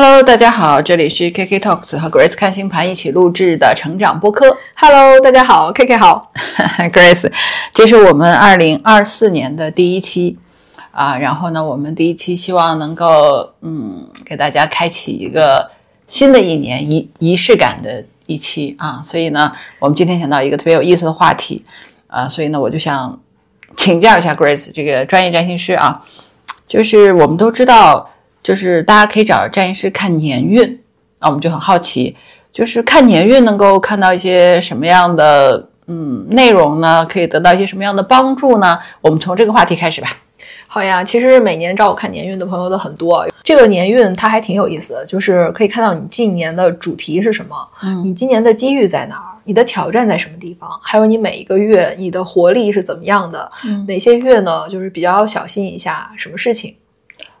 Hello，大家好，这里是 KK Talks 和 Grace 看星盘一起录制的成长播客。Hello，大家好，K K 好。Grace，这是我们二零二四年的第一期啊，然后呢，我们第一期希望能够嗯给大家开启一个新的一年仪仪式感的一期啊，所以呢，我们今天想到一个特别有意思的话题啊，所以呢，我就想请教一下 Grace 这个专业占星师啊，就是我们都知道，就是大家可以找占星师看年运，那我们就很好奇，就是看年运能够看到一些什么样的嗯内容呢？可以得到一些什么样的帮助呢？我们从这个话题开始吧。好呀，其实每年找我看年运的朋友都很多。这个年运它还挺有意思的，就是可以看到你近年的主题是什么，嗯你今年的机遇在哪儿，你的挑战在什么地方，还有你每一个月你的活力是怎么样的，嗯哪些月呢，就是比较小心一下什么事情，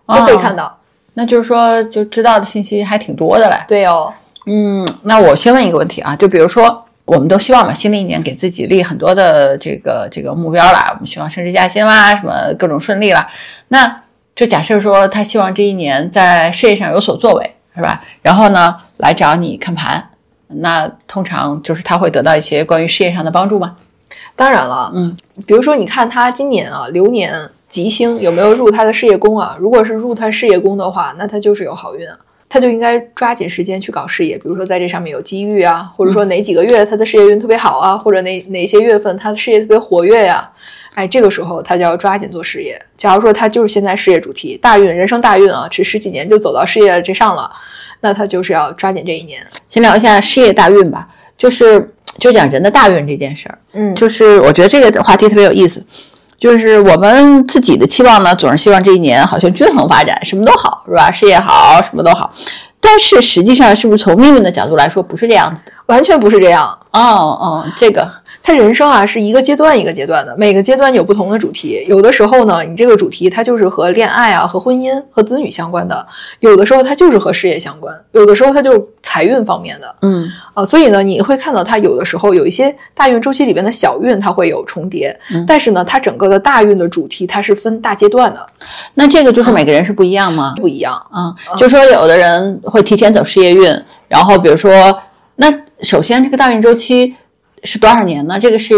都可以看到，到。那就是说就知道的信息还挺多的嘞。对哦，嗯，那我先问一个问题啊，就比如说，我们都希望嘛，新的一年给自己立很多的这个这个目标啦，我们希望升职加薪啦，什么各种顺利啦。那就假设说他希望这一年在事业上有所作为，是吧？然后呢，来找你看盘，那通常就是他会得到一些关于事业上的帮助吗？当然了，嗯，比如说你看他今年啊流年吉星有没有入他的事业宫啊？如果是入他事业宫的话，那他就是有好运啊。他就应该抓紧时间去搞事业，比如说在这上面有机遇啊，或者说哪几个月他的事业运特别好啊，或者哪哪些月份他的事业特别活跃呀、哎，这个时候他就要抓紧做事业。假如说他就是现在事业主题大运，人生大运啊，这十几年就走到事业这上了，那他就是要抓紧这一年。先聊一下事业大运吧，就是就讲人的大运这件事儿。嗯，就是我觉得这个话题特别有意思，就是我们自己的期望呢，总是希望这一年好像均衡发展，什么都好，是吧？事业好，什么都好。但是实际上，是不是从命运的角度来说，不是这样子的？完全不是这样。哦哦，这个他人生啊是一个阶段一个阶段的，每个阶段有不同的主题。有的时候呢，你这个主题它就是和恋爱啊、和婚姻、和子女相关的；有的时候它就是和事业相关；有的时候它就是财运方面的嗯啊。所以呢，你会看到它有的时候有一些大运周期里边的小运它会有重叠，嗯但是呢，它整个的大运的主题它是分大阶段的，那这个就是每个人是不一样吗？不一样。嗯，就说有的人会提前走事业运，然后比如说，那首先这个大运周期是多少年呢？这个是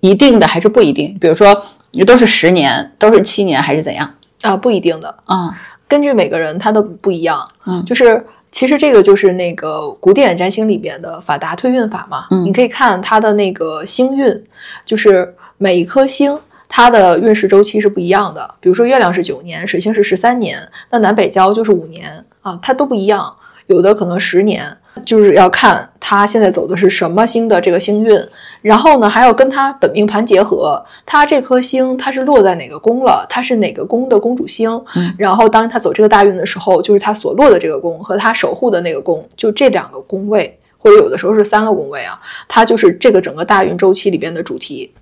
一定的还是不一定？比如说，你都是十年，都是七年，还是怎样？啊，不一定的，嗯根据每个人他都不一样。嗯就是其实这个就是那个古典占星里边的法达推运法嘛。嗯你可以看它的那个星运，就是每一颗星它的运势周期是不一样的。比如说月亮是九年，水星是十三年，那南北交就是五年啊，它都不一样。有的可能十年，就是要看它现在走的是什么星的这个星运，然后呢，还要跟他本命盘结合，他这颗星它是落在哪个宫了，它是哪个宫的公主星，嗯然后当他走这个大运的时候，就是他所落的这个宫和他守护的那个宫，就这两个宫位，或者有的时候是三个宫位啊，它就是这个整个大运周期里边的主题。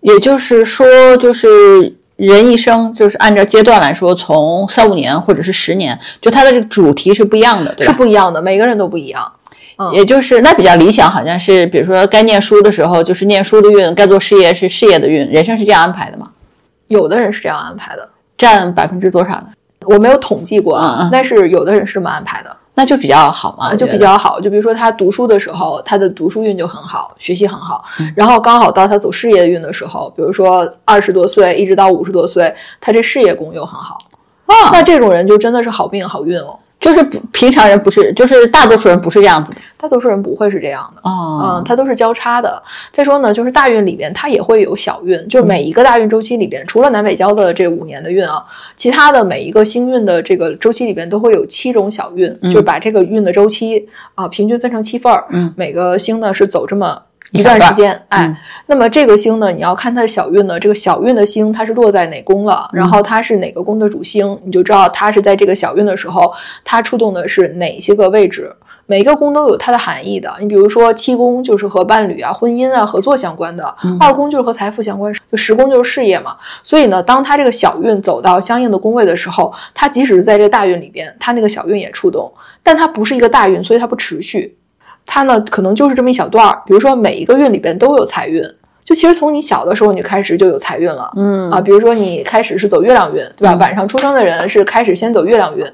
也就是说，就是人一生就是按照阶段来说，从三五年或者是十年，就它的这个主题是不一样的，对是？不一样的，每个人都不一样。嗯也就是那比较理想，好像是比如说该念书的时候就是念书的运，该做事业是事业的运，人生是这样安排的吗？有的人是这样安排的，占百分之多少呢？我没有统计过啊，嗯嗯但是有的人是这么安排的。那就比较好嘛，啊，就比较好。就比如说他读书的时候，他的读书运就很好，学习很好。嗯然后刚好到他走事业运的时候，比如说二十多岁一直到五十多岁，他这事业宫又很好。啊，那这种人就真的是好命好运哦。就是不平常人不是，就是大多数人不是这样子的。大多数人不会是这样的。哦嗯，它都是交叉的。再说呢，就是大运里边它也会有小运，就是每一个大运周期里边，除了南北交的这五年的运啊，其他的每一个星运的这个周期里边都会有七种小运，就是把这个运的周期啊、平均分成七份儿，嗯每个星呢是走这么。一段段时间，哎，嗯那么这个星呢，你要看它的小运呢，这个小运的星它是落在哪宫了，然后它是哪个宫的主星，你就知道它是在这个小运的时候，它触动的是哪些个位置。每一个宫都有它的含义的。你比如说七宫就是和伴侣啊、婚姻啊、合作相关的，二宫就是和财富相关，就十宫就是事业嘛。所以呢，当它这个小运走到相应的宫位的时候，它即使是在这个大运里边，它那个小运也触动，但它不是一个大运，所以它不持续。它呢，可能就是这么一小段儿。比如说每一个运里边都有财运，就其实从你小的时候你就开始就有财运了。嗯啊，比如说你开始是走月亮运，对吧？晚上出生的人是开始先走月亮运，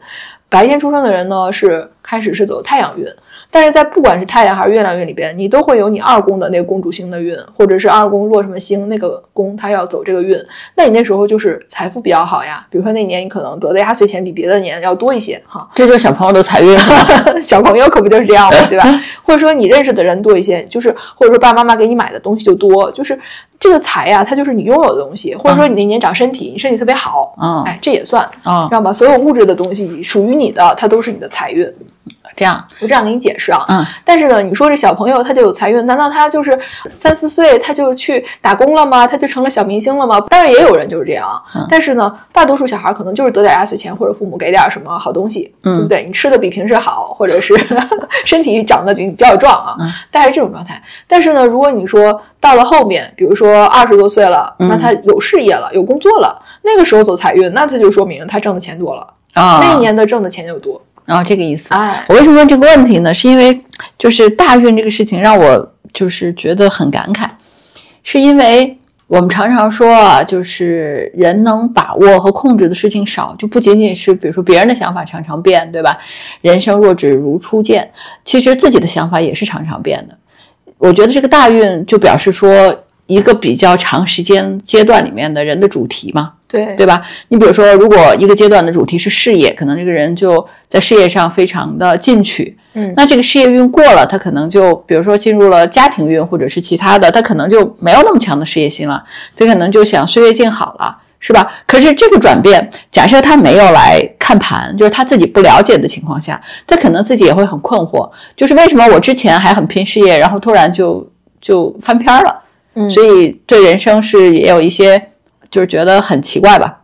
白天出生的人呢，是开始是走太阳运。但是在不管是太阳还是月亮运里边，你都会有你二宫的那个公主星的运，或者是二宫落什么星那个宫，它要走这个运，那你那时候就是财富比较好呀。比如说那年你可能得的压岁钱比别的年要多一些，哈，这就是小朋友的财运，小朋友可不就是这样吗？对吧？或者说你认识的人多一些，就是或者说爸爸妈妈给你买的东西就多，就是这个财呀，它就是你拥有的东西，或者说你那年长身体，你身体特别好，嗯，哎，这也算，嗯，知道吗？所有物质的东西属于你的，它都是你的财运。这样，我这样给你解释啊，嗯，但是呢，你说这小朋友他就有财运，难道他就是三四岁他就去打工了吗？他就成了小明星了吗？当然也有人就是这样，但是呢，大多数小孩可能就是得点压岁钱或者父母给点什么好东西，对不对？你吃的比平时好，或者是 身体长得比比较壮啊，大概是这种状态。但是呢，如果你说到了后面，比如说二十多岁了，那他有事业了，有工作了，那个时候走财运，那他就说明他挣的钱多了啊，那一年的挣的钱就多。然后这个意思，哎，我为什么问这个问题呢？是因为就是大运这个事情让我就是觉得很感慨，是因为我们常常说啊，就是人能把握和控制的事情少，就不仅仅是比如说别人的想法常常变，对吧？人生若只如初见，其实自己的想法也是常常变的。我觉得这个大运就表示说一个比较长时间阶段里面的人的主题嘛。对对吧？你比如说，如果一个阶段的主题是事业，可能这个人就在事业上非常的进取。嗯，那这个事业运过了，他可能就比如说进入了家庭运，或者是其他的，他可能就没有那么强的事业心了。他可能就想岁月静好了，是吧？可是这个转变，假设他没有来看盘，就是他自己不了解的情况下，他可能自己也会很困惑，就是为什么我之前还很拼事业，然后突然就就翻篇了？嗯，所以对人生是也有一些。就是觉得很奇怪吧，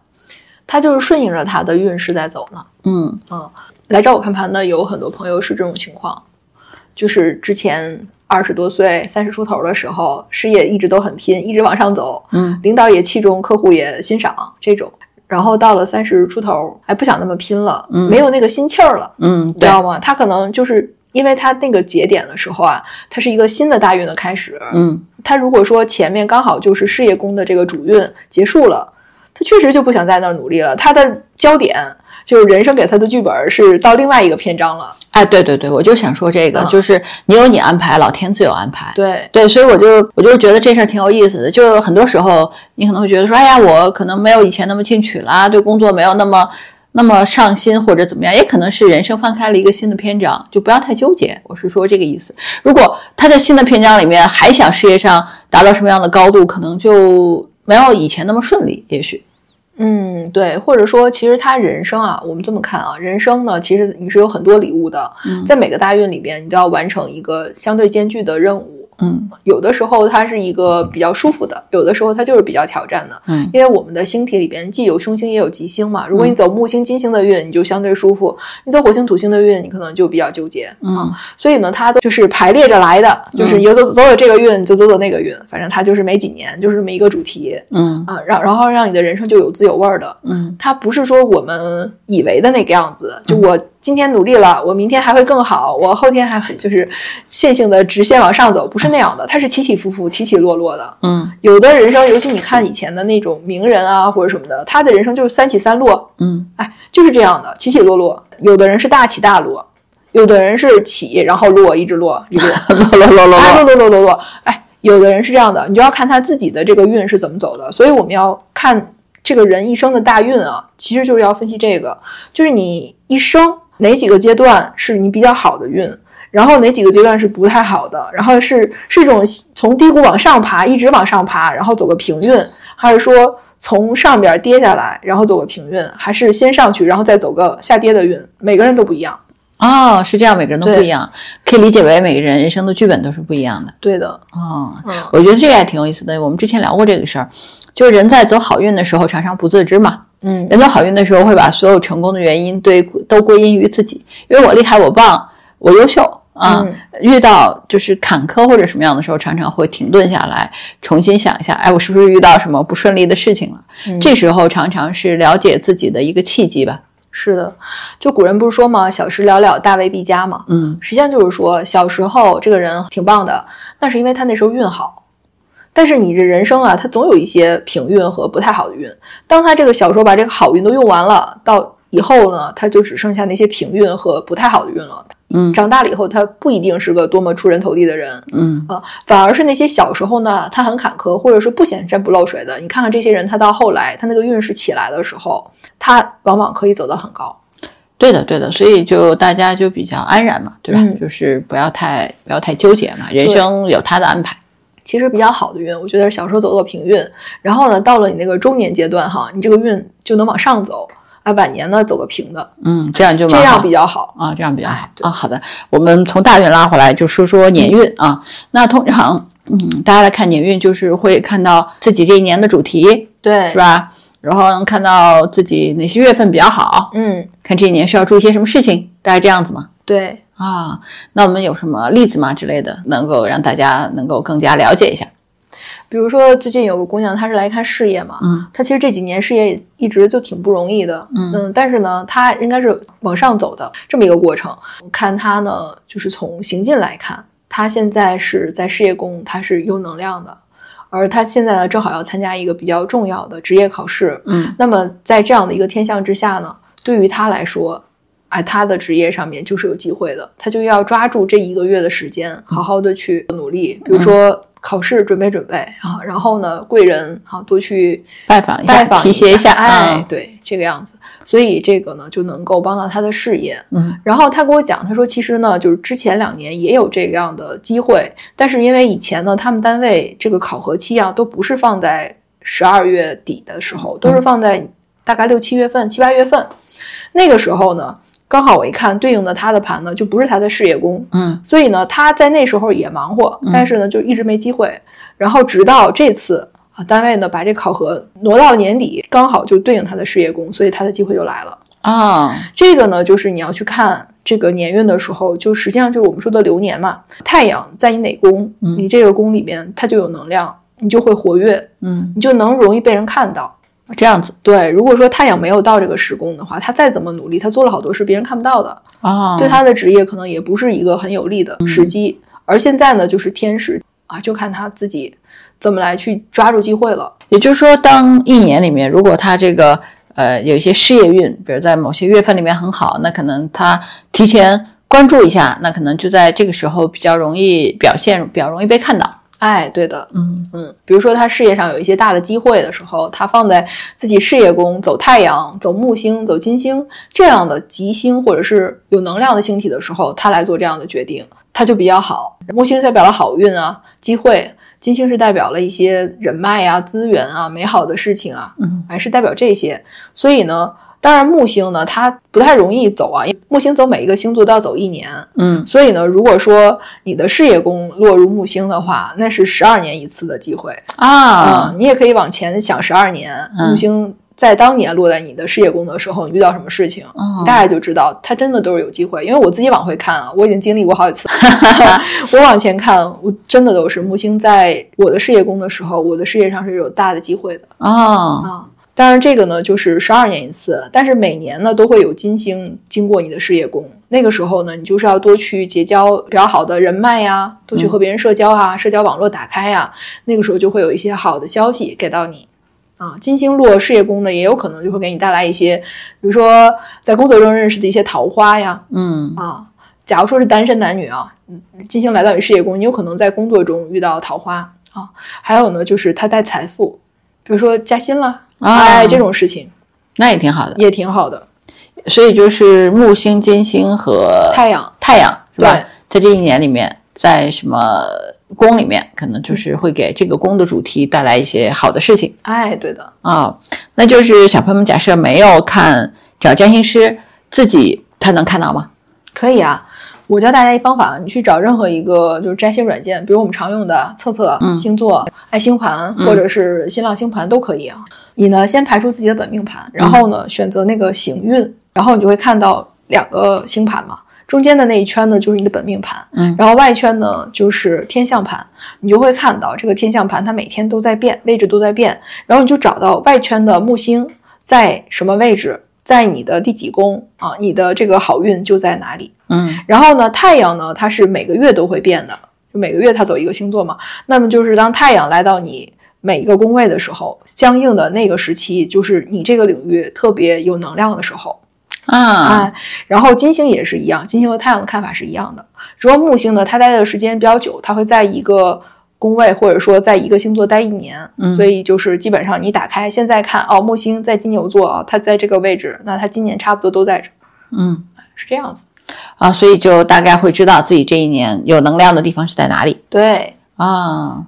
他就是顺应着他的运势在走呢。嗯嗯，来找我看盘的有很多朋友是这种情况，就是之前二十多岁、三十出头的时候，事业一直都很拼，一直往上走，嗯，领导也器重，客户也欣赏这种。然后到了三十出头，哎，不想那么拼了，嗯，没有那个心气儿了，嗯，知道吗？他可能就是因为他那个节点的时候啊，他是一个新的大运的开始，嗯。他如果说前面刚好就是事业宫的这个主运结束了，他确实就不想在那儿努力了。他的焦点就是人生给他的剧本是到另外一个篇章了。哎，对对对，我就想说这个，就是你有你安排，老天自有安排。对对，所以我就我就觉得这事儿挺有意思的。就很多时候你可能会觉得说，哎呀，我可能没有以前那么进取啦，对工作没有那么。那么上心或者怎么样，也可能是人生翻开了一个新的篇章，就不要太纠结。我是说这个意思。如果他在新的篇章里面还想事业上达到什么样的高度，可能就没有以前那么顺利。也许，嗯，对，或者说，其实他人生啊，我们这么看啊，人生呢，其实你是有很多礼物的，在每个大运里边，你都要完成一个相对艰巨的任务。嗯，有的时候它是一个比较舒服的，有的时候它就是比较挑战的。嗯，因为我们的星体里边既有凶星也有吉星嘛。如果你走木星、金星的运，你就相对舒服；你走火星、土星的运，你可能就比较纠结。嗯，所以呢，它都就是排列着来的，就是有走走走这个运，就走走那个运，反正它就是没几年，就是这么一个主题。嗯啊，让然后让你的人生就有滋有味的。嗯，它不是说我们以为的那个样子，就我。今天努力了，我明天还会更好。我后天还会，就是线性的直线往上走，不是那样的。它是起起伏伏，起起落落的。嗯，有的人生，尤其你看以前的那种名人啊或者什么的，他的人生就是三起三落。嗯，哎，就是这样的，起起落落。有的人是大起大落，有的人是起，然后落，一直落，一直落，落落落落，落落落落。哎，有的人是这样的，你就要看他自己的这个运是怎么走的。所以我们要看这个人一生的大运啊，其实就是要分析这个，就是你一生。哪几个阶段是你比较好的运，然后哪几个阶段是不太好的，然后是是一种从低谷往上爬，一直往上爬，然后走个平运，还是说从上边跌下来，然后走个平运，还是先上去，然后再走个下跌的运？每个人都不一样。哦，是这样，每个人都不一样，可以理解为每个人人生的剧本都是不一样的。对的。哦，我觉得这个还挺有意思的。我们之前聊过这个事儿，就是人在走好运的时候，常常不自知嘛。嗯，人走好运的时候，会把所有成功的原因对都归因于自己，因为我厉害，我棒，我优秀啊。遇到就是坎坷或者什么样的时候，常常会停顿下来，重新想一下，哎，我是不是遇到什么不顺利的事情了？这时候常常是了解自己的一个契机吧。是的，就古人不是说嘛？小时了了，大未必佳嘛。嗯，实际上就是说，小时候这个人挺棒的，那是因为他那时候运好。但是你这人生啊，它总有一些平运和不太好的运。当他这个小时候把这个好运都用完了，到以后呢，他就只剩下那些平运和不太好的运了。嗯长大了以后，他不一定是个多么出人头地的人，嗯啊，反而是那些小时候呢，他很坎坷，或者是不显山不漏水的。你看看这些人，他到后来，他那个运势起来的时候，他往往可以走得很高。对的，对的，所以就大家就比较安然嘛，对吧？嗯就是不要太不要太纠结嘛，人生有他的安排。其实比较好的运，我觉得是小时候走走平运，然后呢，到了你那个中年阶段哈，你这个运就能往上走，啊，晚年呢走个平的，嗯，这样就这样比较好。啊，这样比较好啊。好的，我们从大运拉回来，就说说年运啊。那通常，嗯，大家来看年运，就是会看到自己这一年的主题，对，是？吧？然后能看到自己哪些月份比较好，嗯，看这一年需要注意些什么事情，大概这样子嘛？对。啊，那我们有什么例子吗之类的，能够让大家能够更加了解一下？比如说最近有个姑娘，她是来看事业嘛，嗯，她其实这几年事业一直就挺不容易的，嗯但是呢，她应该是往上走的这么一个过程。我看她呢，就是从行进来看，她现在是在事业宫，她是有能量的，而她现在呢，正好要参加一个比较重要的职业考试，嗯那么在这样的一个天象之下呢，对于她来说。哎，他的职业上面就是有机会的，他就要抓住这一个月的时间，好好的去努力。比如说考试准备准备啊，然后呢，贵人啊多去拜访一下，拜访提携一下，哎嗯，对，这个样子。所以这个呢，就能够帮到他的事业。嗯然后他跟我讲，他说其实呢，就是之前两年也有这样的机会，但是因为以前呢，他们单位这个考核期啊，都不是放在十二月底的时候，都是放在大概六七月份、七八月份。那个时候呢，刚好我一看对应的他的盘呢，就不是他的事业宫，嗯所以呢，他在那时候也忙活，但是呢，就一直没机会。然后直到这次啊，单位呢把这考核挪到了年底，刚好就对应他的事业宫，所以他的机会就来了。啊，这个呢，就是你要去看这个年运的时候，就实际上就是我们说的流年嘛。太阳在你哪宫，嗯你这个宫里面它就有能量，你就会活跃，嗯，你就能容易被人看到。这样子对，如果说太阳没有到这个时宫的话，他再怎么努力，他做了好多事别人看不到的，啊，对他的职业可能也不是一个很有利的时机。而现在呢，就是天时啊，就看他自己怎么来去抓住机会了。也就是说，当一年里面，如果他这个呃有一些事业运，比如在某些月份里面很好，那可能他提前关注一下，那可能就在这个时候比较容易表现，比较容易被看到。哎，对的，嗯嗯，比如说他事业上有一些大的机会的时候，他放在自己事业宫走太阳、走木星、走金星这样的吉星或者是有能量的星体的时候，他来做这样的决定，他就比较好。木星代表了好运啊、机会，金星是代表了一些人脉啊、资源啊、美好的事情啊，嗯，还是代表这些。所以呢，当然木星呢，它不太容易走啊，因为木星走每一个星座都要走一年，嗯。所以呢，如果说你的事业宫落入木星的话，那是十二年一次的机会。啊，你也可以往前想十二年，嗯。木星在当年落在你的事业宫的时候，你遇到什么事情，大概就知道它真的都是有机会。因为我自己往回看啊，我已经经历过好几次，我往前看，我真的都是木星在我的事业宫的时候，我的事业上是有大的机会的。啊，啊。当然，这个呢就是十二年一次，但是每年呢都会有金星经过你的事业宫。那个时候呢，你就是要多去结交比较好的人脉呀，多去和别人社交啊，社交网络打开呀。那个时候就会有一些好的消息给到你。啊，金星落事业宫呢，也有可能就会给你带来一些，比如说在工作中认识的一些桃花呀。嗯啊，假如说是单身男女啊，嗯，金星来到你事业宫，你有可能在工作中遇到桃花啊。还有呢，就是它带财富，比如说加薪了。啊哎，这种事情那也挺好的。也挺好的。所以就是木星、金星和太阳，太阳是吧对？在这一年里面，在什么宫里面，可能就是会给这个宫的主题带来一些好的事情哎，对的，啊。那就是小朋友们假设没有看找占星师，自己他能看到吗？可以啊。我教大家一方法，你去找任何一个就是占星软件，比如我们常用的测测嗯星座、爱星盘，或者是新浪星盘都可以啊。你呢，先排出自己的本命盘，然后呢，选择那个行运，然后你就会看到两个星盘嘛。中间的那一圈呢，就是你的本命盘，嗯然后外圈呢就是天象盘，你就会看到这个天象盘它每天都在变，位置都在变，然后你就找到外圈的木星在什么位置，在你的第几宫啊，你的这个好运就在哪里。嗯然后呢，太阳呢，它是每个月都会变的，就每个月它走一个星座嘛。那么就是当太阳来到你每一个宫位的时候，相应的那个时期，就是你这个领域特别有能量的时候啊，哎，然后金星也是一样，金星和太阳的看法是一样的。只不过木星呢，它待的时间比较久，它会在一个宫位或者说在一个星座待一年，嗯所以就是基本上你打开现在看哦，木星在金牛座啊，它在这个位置，那它今年差不多都在这儿，嗯是这样子。啊，所以就大概会知道自己这一年有能量的地方是在哪里对啊。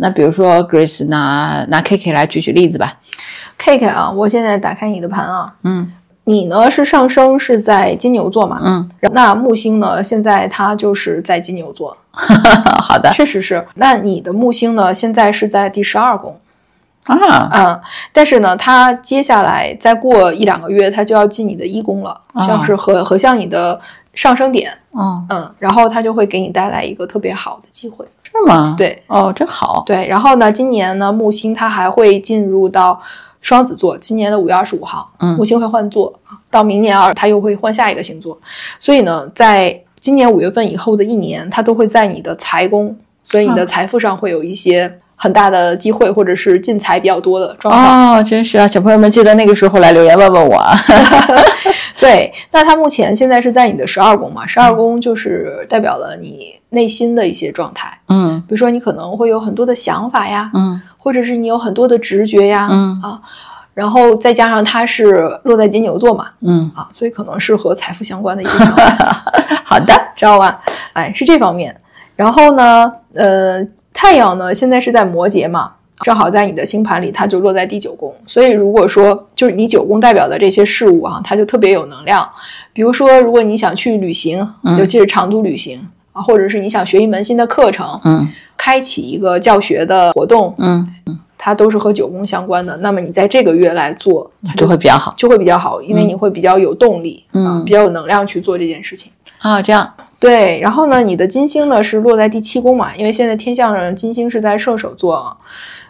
那比如说 Grace 拿拿 K K 来举举例子吧。，K K 啊，我现在打开你的盘啊，嗯你呢是上升是在金牛座嘛？嗯，那木星呢，现在它就是在金牛座，好的确实是。那你的木星呢，现在是在第十二宫。啊，嗯，但是呢，它接下来再过一两个月，它就要进你的一宫了，啊这样是合合向你的上升点，嗯，嗯，然后它就会给你带来一个特别好的机会。是吗？，对哦，真好。对，然后呢，今年呢，木星它还会进入到双子座，今年的五月二十五号，嗯。木星会换座，到明年二它又会换下一个星座，所以呢，在今年五月份以后的一年，它都会在你的财宫，所以你的啊财富上会有一些很大的机会，或者是进财比较多的状况。哦，真是啊！小朋友们记得那个时候来留言问问我啊。对，那他目前现在是在你的十二宫嘛？十二宫就是代表了你内心的一些状态，嗯比如说你可能会有很多的想法呀，嗯或者是你有很多的直觉呀，嗯啊，然后再加上它是落在金牛座嘛，嗯，啊，所以可能是和财富相关的一些想法，好的。知道吧？哎，是这方面。然后呢，呃，太阳呢现在是在摩羯嘛，正好在你的星盘里，它就落在第九宫。所以如果说就是你九宫代表的这些事物啊，它就特别有能量。比如说，如果你想去旅行，嗯尤其是长途旅行啊，或者是你想学一门新的课程，嗯开启一个教学的活动，嗯，它都是和九宫相关的。那么你在这个月来做，它就会比较好就会比较好，因为你会比较有动力，嗯啊，比较有能量去做这件事情。啊，这样对，然后呢，你的金星呢是落在第七宫嘛，因为现在天象上金星是在射手座啊。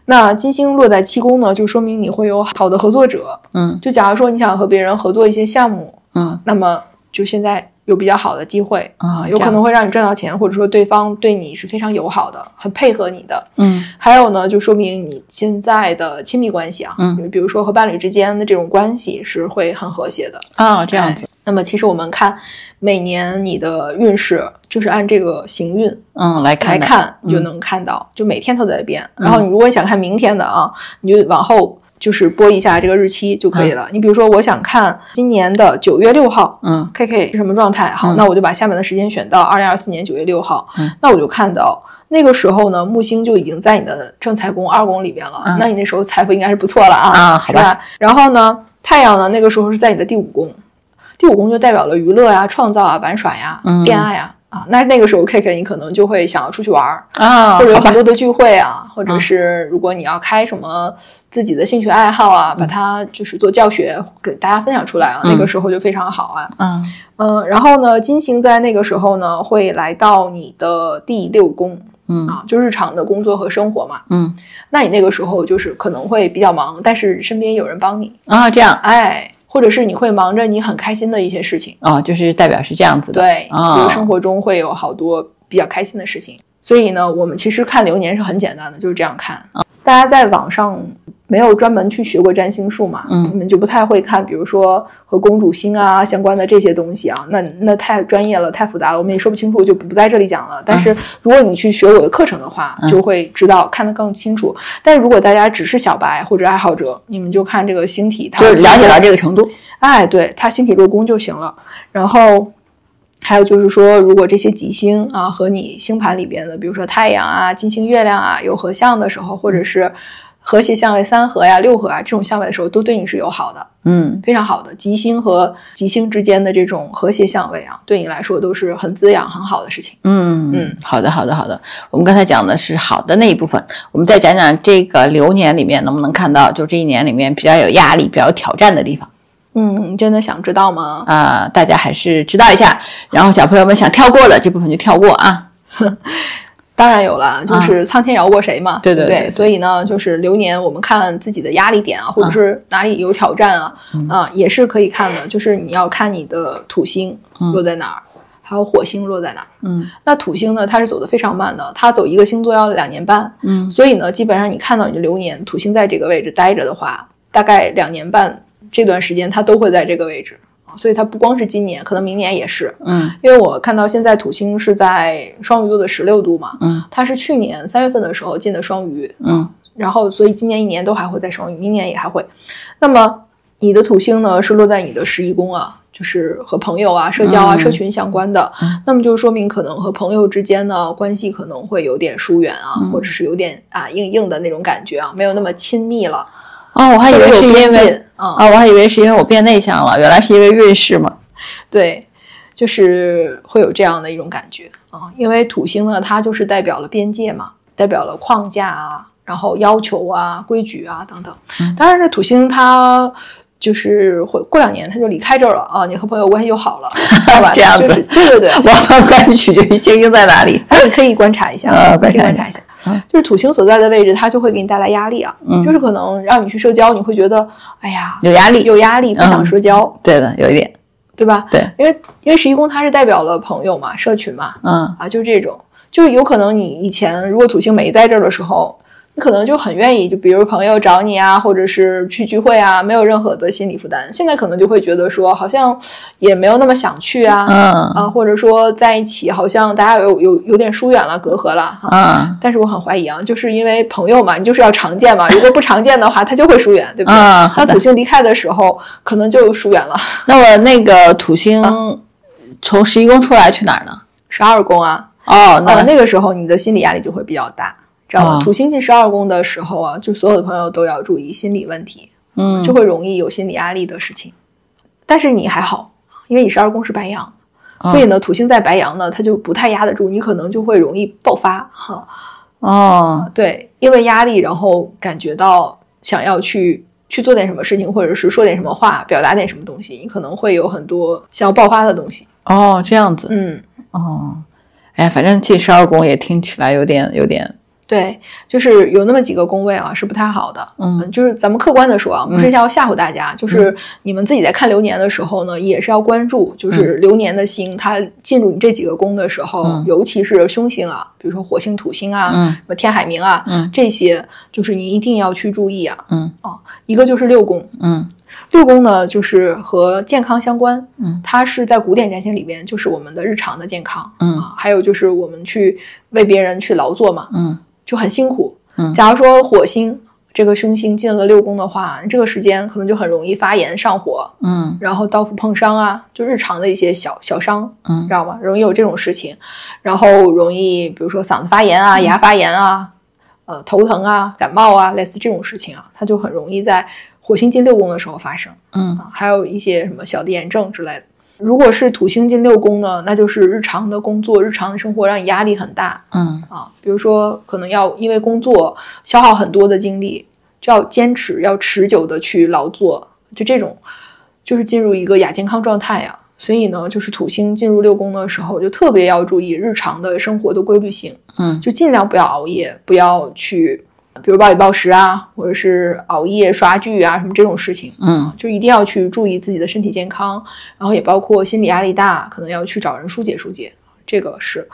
那金星落在七宫呢，就说明你会有好的合作者。嗯就假如说你想和别人合作一些项目，嗯那么就现在有比较好的机会啊有可能会让你赚到钱，或者说对方对你是非常友好的，很配合你的。嗯还有呢，就说明你现在的亲密关系啊，嗯，比如说和伴侣之间的这种关系是会很和谐的。啊，这样子。那么其实我们看每年你的运势，就是按这个行运嗯，来看来看，你就嗯能看到，就每天都在变。然后你如果想看明天的啊，你就往后就是拨一下这个日期就可以了。你比如说，我想看今年的九月六号嗯，K K 是什么状态？好，嗯那我就把下面的时间选到二零二四年九月六号。嗯那我就看到那个时候呢，木星就已经在你的正财宫二宫里边了。嗯那你那时候财富应该是不错了啊，啊好吧？然后呢，太阳呢，那个时候是在你的第五宫，第五宫就代表了娱乐呀、创造啊、玩耍呀、嗯。恋爱呀。啊，那那个时候 K K 你可能就会想要出去玩儿，啊，或者有很多的聚会啊，或者嗯是如果你要开什么自己的兴趣爱好啊，把它就是做教学给大家分享出来啊，嗯。那个时候就非常好啊。嗯。嗯，然后呢，金星在那个时候呢会来到你的第六宫嗯。啊，就日常的工作和生活嘛。嗯。那你那个时候就是可能会比较忙，但是身边有人帮你，啊，这样。哎，或者是你会忙着你很开心的一些事情。哦，就是代表是这样子的。对，啊比如生活中会有好多比较开心的事情。所以呢，我们其实看流年是很简单的，就是这样看。大家在网上没有专门去学过占星术嘛，嗯你们就不太会看，比如说和公主星啊相关的这些东西啊，那那太专业了，太复杂了，我们也说不清楚，就不在这里讲了。但是如果你去学我的课程的话，嗯就会知道看得更清楚。但是如果大家只是小白或者爱好者，你们就看这个星体，它就是了解到这个程度。哎，对，它星体落宫就行了。然后还有就是说，如果这些吉星啊和你星盘里边的，比如说太阳啊、金星、月亮啊有合相的时候，或者是和谐相位三合呀、六合啊这种相位的时候，都对你是友好的，嗯非常好的。吉星和吉星之间的这种和谐相位啊，对你来说都是很滋养、很好的事情。嗯嗯，好的好的好的。我们刚才讲的是好的那一部分，我们再讲讲这个流年里面能不能看到，就这一年里面比较有压力、比较有挑战的地方嗯，你真的想知道吗？啊、大家还是知道一下。然后小朋友们想跳过的这部分就跳过啊。当然有了，就是苍天饶过谁嘛，对不对？对所以呢，就是流年我们看自己的压力点啊，或者是哪里有挑战啊，啊，也是可以看的。就是你要看你的土星落在哪儿，还有火星落在哪儿。嗯。那土星呢，它是走的非常慢的，它走一个星座要两年半，嗯。所以呢，基本上你看到你的流年土星在这个位置待着的话，大概两年半这段时间它都会在这个位置。啊，所以它不光是今年，可能明年也是。嗯因为我看到现在土星是在双鱼座的十六度嘛，嗯它是去年三月份的时候进的双鱼，嗯然后所以今年一年都还会在双鱼，明年也还会。那么你的土星呢是落在你的十一宫啊，就是和朋友啊、社交啊、嗯社群相关的。嗯那么就说明可能和朋友之间呢关系可能会有点疏远啊，嗯或者是有点啊硬硬的那种感觉啊，没有那么亲密了。哦，我还以为是因为界啊、啊，我还以为是因为我变内向了，原来是因为运势嘛。对，就是会有这样的一种感觉啊，因为土星呢，它就是代表了边界嘛，代表了框架啊，然后要求啊、规矩啊等等。嗯当然，这土星它就是会过两年他就离开这儿了啊，你和朋友关系就好了，好吧？这样子就是对对对，我关系取决于星星在哪里。可以观察一下，呃可以观察一下观察一下嗯，就是土星所在的位置，它就会给你带来压力啊，嗯就是可能让你去社交，你会觉得，哎呀，有压力，有压力，不想嗯社交，对的，有一点，对吧？对，因为因为十一宫它是代表了朋友嘛，社群嘛，嗯啊，就这种，就是有可能你以前如果土星没在这儿的时候，你可能就很愿意，就比如朋友找你啊，或者是去聚会啊，没有任何的心理负担。现在可能就会觉得说，好像也没有那么想去啊，嗯啊，或者说在一起好像大家有有有点疏远了，隔阂了哈。嗯但是我很怀疑啊，就是因为朋友嘛，你就是要常见嘛，如果不常见的话，他就会疏远，对不对？嗯，好的当土。星离开的时候，可能就疏远了。那我那个土星从十一宫出来去哪儿呢？十二宫啊，哦，呃，那那个时候你的心理压力就会比较大，知道吗？哦土星进十二宫的时候啊，就所有的朋友都要注意心理问题，嗯就会容易有心理压力的事情。但是你还好，因为你十二宫是白羊，哦所以呢，土星在白羊呢，它就不太压得住，你可能就会容易爆发哈。哦，对，因为压力，然后感觉到想要去去做点什么事情，或者是说点什么话，表达点什么东西，你可能会有很多想要爆发的东西。哦，这样子，嗯，哦，哎呀，反正进十二宫也听起来有点有点，对，就是有那么几个宫位啊是不太好的。嗯就是咱们客观的说啊，不是要吓唬大家，就是你们自己在看流年的时候呢，也是要关注，就是流年的星它进入你这几个宫的时候，嗯尤其是凶星啊，比如说火星、土星啊，嗯什么天海冥啊，嗯这些就是你一定要去注意啊。嗯啊一个就是六宫，嗯六宫呢就是和健康相关，嗯它是在古典占星里边就是我们的日常的健康嗯啊，还有就是我们去为别人去劳作嘛，嗯就很辛苦。嗯假如说火星这个凶星进了六宫的话，这个时间可能就很容易发炎上火，嗯然后刀斧碰伤啊，就日常的一些小小伤，嗯知道吗？容易有这种事情，然后容易比如说嗓子发炎啊、牙发炎啊、呃头疼啊、感冒啊，类似这种事情啊，它就很容易在火星进六宫的时候发生。嗯啊，还有一些什么小的炎症之类的。如果是土星进六宫呢，那就是日常的工作、日常的生活让你压力很大。嗯。啊。比如说，可能要因为工作消耗很多的精力，就要坚持、要持久的去劳作，就这种，就是进入一个亚健康状态呀、所以呢，就是土星进入六宫的时候，就特别要注意日常的生活的规律性，嗯。就尽量不要熬夜，不要去，比如暴饮暴食啊，或者是熬夜刷剧啊，什么这种事情。嗯就一定要去注意自己的身体健康，然后也包括心理压力大，可能要去找人疏解疏解。这个是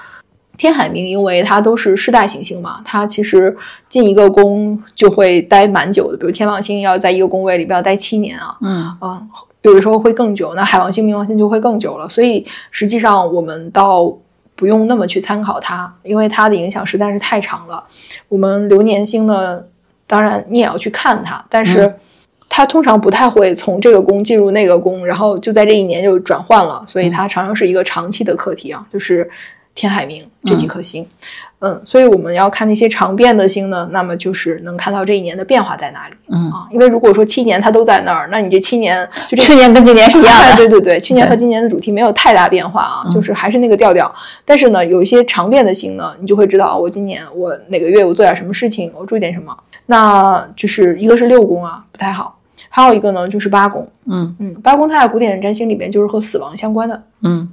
天海冥，因为它都是世代行星嘛，它其实进一个宫就会待蛮久的，比如天王星要在一个宫位里边要待七年啊，嗯嗯，有的时候会更久，那海王星、冥王星就会更久了。所以实际上我们倒不用那么去参考它，因为它的影响实在是太长了。我们流年星呢，当然你也要去看它，但是嗯它通常不太会从这个宫进入那个宫，然后就在这一年就转换了，所以它常常是一个长期的课题啊，就是天海冥这几颗星。嗯，所以我们要看那些常变的星呢，那么就是能看到这一年的变化在哪里。嗯，啊，因为如果说七年它都在那儿，那你这七年就这去年跟今年是一样哎的，对对对，去年和今年的主题没有太大变化啊，嗯就是还是那个调调。但是呢，有一些常变的星呢，你就会知道啊，我今年我哪个月我做点什么事情，我注意点什么。那就是一个是六宫啊，不太好，还有一个呢就是八宫。嗯嗯，八宫它在古典占星里边就是和死亡相关的，嗯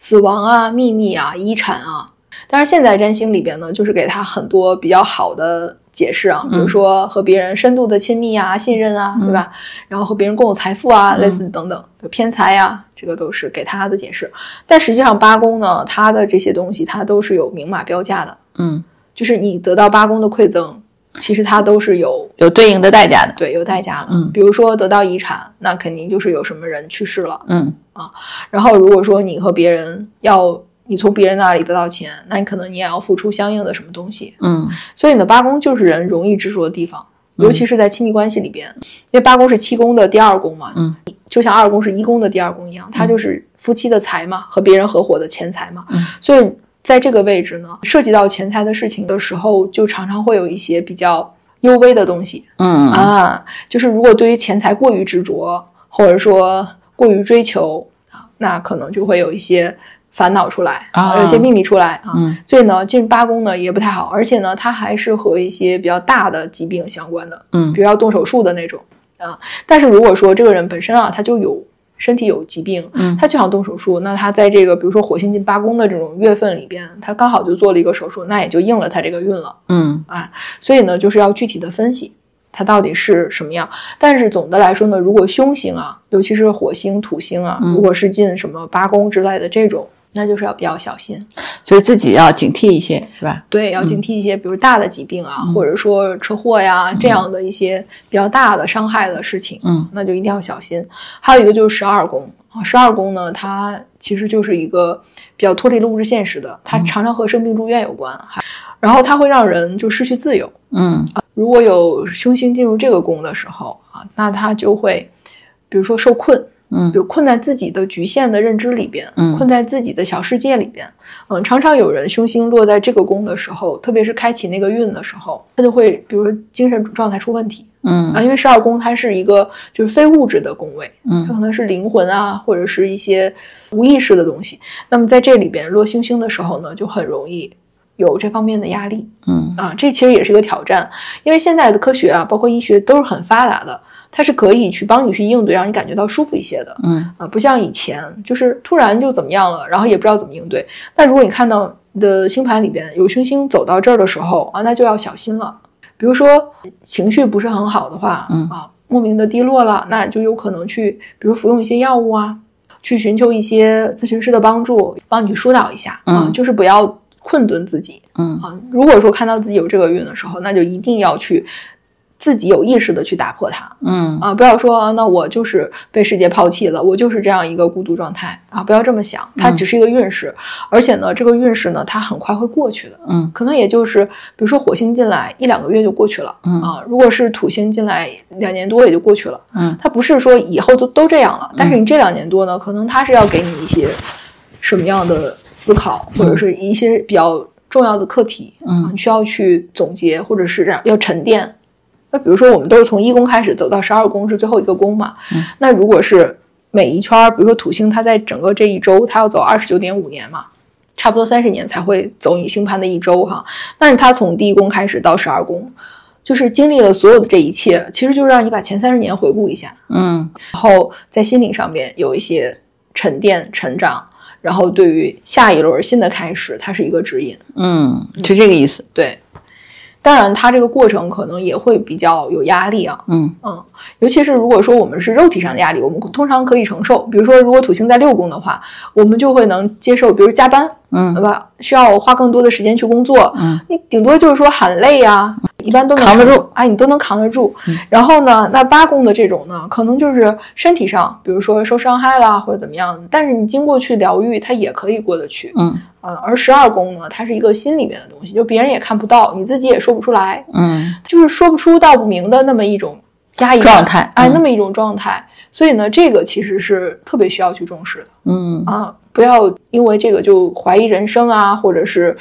死亡啊、秘密啊、遗产啊。当然，现在占星里边呢，就是给他很多比较好的解释啊，比如嗯说和别人深度的亲密啊、信任啊，对吧？然后和别人共有财富啊，嗯类似等等，偏财啊，这个都是给他的解释。但实际上，八宫呢，它的这些东西它都是有明码标价的，嗯就是你得到八宫的馈赠，其实它都是有有对应的代价的。对有代价的。嗯比如说得到遗产，那肯定就是有什么人去世了。嗯啊然后如果说你和别人要你从别人那里得到钱，那你可能你也要付出相应的什么东西。嗯所以呢，八宫就是人容易执着的地方，嗯尤其是在亲密关系里边，因为八宫是七宫的第二宫嘛，嗯，就像二宫是一宫的第二宫一样，它就是夫妻的财嘛，和别人合伙的钱财嘛，嗯，所以在这个位置呢，涉及到钱财的事情的时候，就常常会有一些比较幽微的东西嗯啊，就是如果对于钱财过于执着，或者说过于追求啊，那可能就会有一些烦恼出来啊有些秘密出来啊，嗯所以呢，进八宫呢也不太好，而且呢，它还是和一些比较大的疾病相关的，嗯比如要动手术的那种啊。但是如果说这个人本身啊，他就有身体有疾病，嗯他就想动手术，那他在这个比如说火星进八宫的这种月份里边，他刚好就做了一个手术，那也就应了他这个运了。嗯啊所以呢，就是要具体的分析它到底是什么样。但是总的来说呢，如果凶星啊，尤其是火星、土星啊，嗯如果是进什么八宫之类的这种，那就是要比较小心。就是自己要警惕一些，是吧？对，要警惕一些，比如大的疾病啊，嗯或者说车祸呀、这样的一些比较大的伤害的事情，嗯那就一定要小心。还有一个就是十二宫啊，十二宫呢，它其实就是一个比较脱离了物质现实的，它嗯常常和生病住院有关，还然后它会让人就失去自由。嗯如果有凶星进入这个宫的时候啊，那它就会，比如说受困，嗯比如困在自己的局限的认知里边，嗯困在自己的小世界里边。嗯，常常有人凶星落在这个宫的时候，特别是开启那个运的时候，他就会，比如说精神状态出问题嗯啊，嗯因为十二宫它是一个就是非物质的宫位，嗯它嗯可能是灵魂啊，或者是一些无意识的东西。那么在这里边落星星的时候呢，就很容易有这方面的压力。嗯啊，这其实也是一个挑战，因为现在的科学啊，包括医学都是很发达的，它是可以去帮你去应对，让你感觉到舒服一些的嗯啊，不像以前就是突然就怎么样了，然后也不知道怎么应对。但如果你看到你的星盘里边有凶星走到这儿的时候啊，那就要小心了。比如说情绪不是很好的话，嗯啊，莫名的低落了，那就有可能去，比如服用一些药物啊，去寻求一些咨询师的帮助，帮你去疏导一下啊，嗯就是不要困顿自己。嗯啊，如果说看到自己有这个运的时候，那就一定要去自己有意识的去打破它。嗯。啊！不要说啊，那我就是被世界抛弃了，我就是这样一个孤独状态。啊！不要这么想，它嗯。只是一个运势，而且呢，这个运势呢，它很快会过去的，嗯。可能也就是比如说火星进来一两个月就过去了嗯。啊，如果是土星进来两年多也就过去了，嗯。它不是说以后都都这样了，但是你这两年多呢，可能它是要给你一些什么样的思考，或者是一些比较重要的课题，嗯。你需要去总结，或者是让要沉淀。那比如说，我们都是从一宫开始走到十二宫，是最后一个宫嘛？嗯那如果是每一圈儿，比如说土星，它在整个这一周，它要走二十九点五年嘛，差不多三十年才会走你星盘的一周哈。但是它从第一宫开始到十二宫，就是经历了所有的这一切，其实就是让你把前三十年回顾一下，嗯然后在心灵上面有一些沉淀、成长，然后对于下一轮新的开始，它是一个指引。嗯，是这个意思。对，当然它这个过程可能也会比较有压力啊，嗯嗯，尤其是如果说我们是肉体上的压力，我们通常可以承受。比如说，如果土星在六宫的话，我们就会能接受，比如加班，嗯对嗯吧？需要花更多的时间去工作，嗯你顶多就是说喊累呀、一般都能扛得住，哎，你都能扛得住。嗯。然后呢，那八宫的这种呢，可能就是身体上，比如说受伤害啦或者怎么样，但是你经过去疗愈，它也可以过得去。嗯。嗯，而十二宫呢，它是一个心里面的东西，就别人也看不到，你自己也说不出来，嗯。就是说不出道不明的那么一种压抑状态哎，嗯。那么一种状态。所以呢，这个其实是特别需要去重视的。嗯。啊，不要因为这个就怀疑人生啊，或者是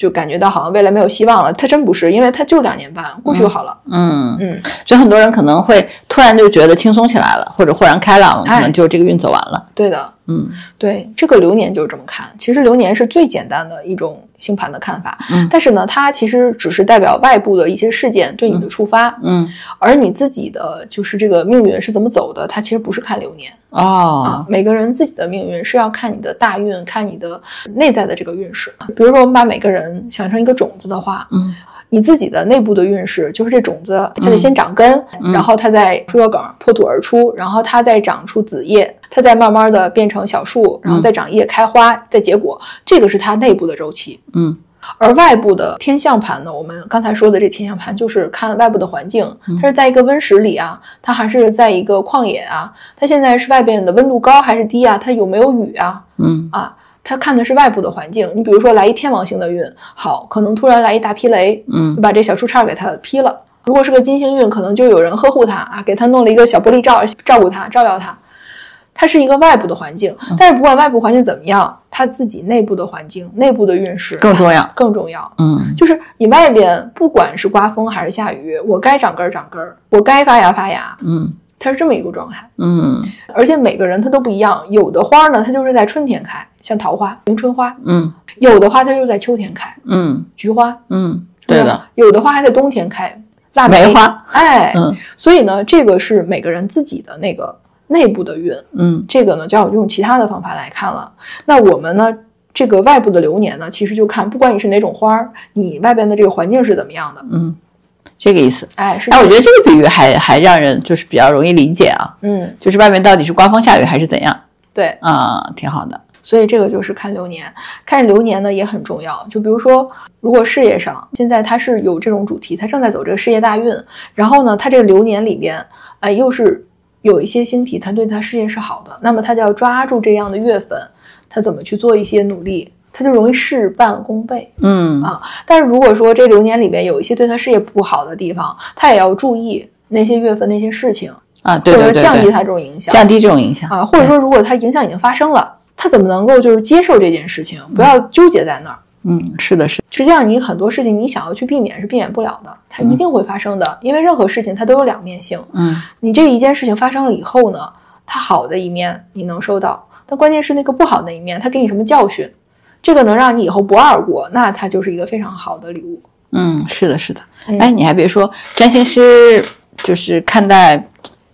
就感觉到好像未来没有希望了。它真不是，因为它就两年半，过去就好了。嗯，嗯，所以很多人可能会突然就觉得轻松起来了，或者豁然开朗了，哎可能就这个运走完了。对的，嗯对，这个流年就是这么看。其实流年是最简单的一种星盘的看法，嗯。但是呢，它其实只是代表外部的一些事件对你的触发，嗯。而你自己的就是这个命运是怎么走的，它其实不是看流年。啊哦。每个人自己的命运是要看你的大运，看你的内在的这个运势。比如说，我们把每个人想成一个种子的话，嗯你自己的内部的运势就是这种子，它得先长根，嗯然后它再出个梗，破土而出，然后它再长出子叶，它再慢慢的变成小树，然后再长叶开花，再结果，这个是它内部的周期。嗯而外部的天象盘呢，我们刚才说的这天象盘就是看外部的环境，它是在一个温室里啊，它还是在一个旷野啊，它现在是外边的温度高还是低啊？它有没有雨啊？嗯啊，它看的是外部的环境。你比如说来一天王星的运，好，可能突然来一大劈雷，嗯就把这小树杈给它劈了。如果是个金星运，可能就有人呵护它啊，给它弄了一个小玻璃罩，照顾它，照料它。它是一个外部的环境，但是不管外部环境怎么样，它自己内部的环境、内部的运势更重要。更重要。嗯就是你外边不管是刮风还是下雨，我该长根儿长根儿，我该发芽发芽，嗯它是这么一个状态。嗯而且每个人它都不一样，有的花呢，它就是在春天开，像桃花、迎春花；嗯有的花它就是在秋天开，嗯菊花。嗯，对的，，有的花还在冬天开，腊梅花。哎，嗯所以呢，这个是每个人自己的那个内部的运，嗯这个呢就要用其他的方法来看了。那我们呢，这个外部的流年呢，其实就看不管你是哪种花儿，你外边的这个环境是怎么样的。嗯，这个意思。哎，是。哎，我觉得这个比喻还还让人就是比较容易理解啊，嗯，就是外面到底是刮风下雨还是怎样对，啊、挺好的。所以这个就是看流年，看流年呢也很重要。就比如说，如果事业上现在他是有这种主题，他正在走这个事业大运，然后呢，他这个流年里边，哎，又是有一些星体，他对他事业是好的，那么他就要抓住这样的月份，他怎么去做一些努力，他就容易事半功倍。嗯啊但是如果说这流年里边有一些对他事业不好的地方，他也要注意那些月份那些事情，啊，对或者对对对，说降低他这种影响。降低这种影响啊，或者说如果他影响已经发生了，他怎么能够就是接受这件事情，不要纠结在那儿？嗯，是的，是，实际上，你很多事情你想要去避免是避免不了的，它一定会发生的，因为任何事情它都有两面性。嗯你这一件事情发生了以后呢，它好的一面你能收到，但关键是那个不好的一面，它给你什么教训，这个能让你以后不二过，那它就是一个非常好的礼物。嗯，是的，是的。嗯哎，你还别说，占星师就是看待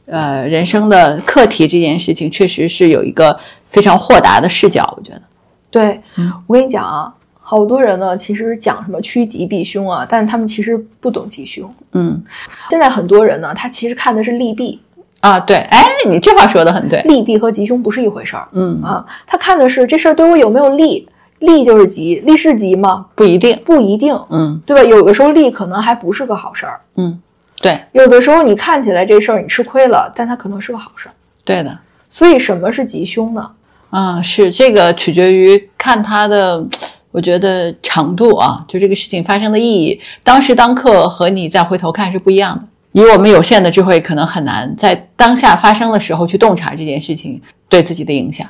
呃人生的课题这件事情，确实是有一个非常豁达的视角，我觉得。对，嗯我跟你讲啊，好多人呢其实讲什么趋吉避凶啊，但他们其实不懂吉凶。嗯现在很多人呢，他其实看的是利弊，啊，对，哎，你这话说的很对。利弊和吉凶不是一回事儿嗯，啊。他看的是这事儿对我有没有利，利就是吉，利是吉吗？不一定。不一定，嗯对吧？有的时候利可能还不是个好事儿，嗯，对有的时候你看起来这事儿你吃亏了，但它可能是个好事儿。对的。所以什么是吉凶呢？啊，是这个取决于看它的，我觉得长度啊，就这个事情发生的意义，当时当刻和你再回头看是不一样的。以我们有限的智慧，可能很难在当下发生的时候去洞察这件事情对自己的影响。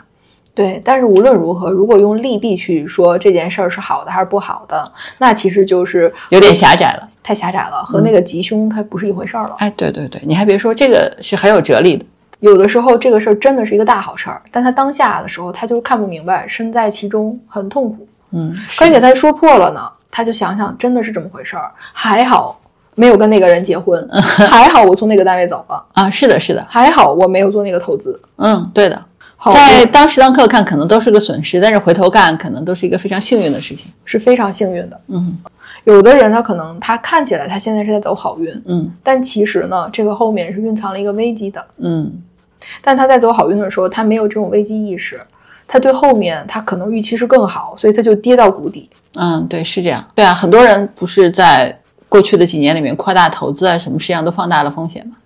对，但是无论如何，如果用利弊去说这件事儿是好的还是不好的，那其实就是有点狭窄了。太狭窄了，和那个吉凶它不是一回事儿了。哎，对对对，你还别说，这个是很有哲理的。有的时候这个事儿真的是一个大好事儿，但他当下的时候他就是看不明白，身在其中很痛苦。嗯，刚给他说破了呢，他就想想真的是这么回事儿，还好没有跟那个人结婚，还好我从那个单位走了，啊，是的，是的，还好我没有做那个投资。嗯，对的。好，在当时当刻看，可能都是个损失，但是回头看，可能都是一个非常幸运的事情。是非常幸运的。嗯有的人他可能他看起来他现在是在走好运，嗯但其实呢，这个后面是蕴藏了一个危机的。嗯但他在走好运的时候，他没有这种危机意识，他对后面他可能预期是更好，所以他就跌到谷底。嗯，对，是这样。对啊，很多人不是在过去的几年里面扩大投资啊，什么实际上都放大了风险嘛，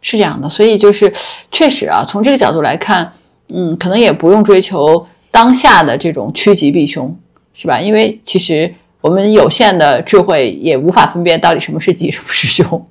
是这样的。所以就是确实啊，从这个角度来看，嗯，可能也不用追求当下的这种趋吉避凶，是吧？因为其实我们有限的智慧也无法分辨到底什么是吉，什么是凶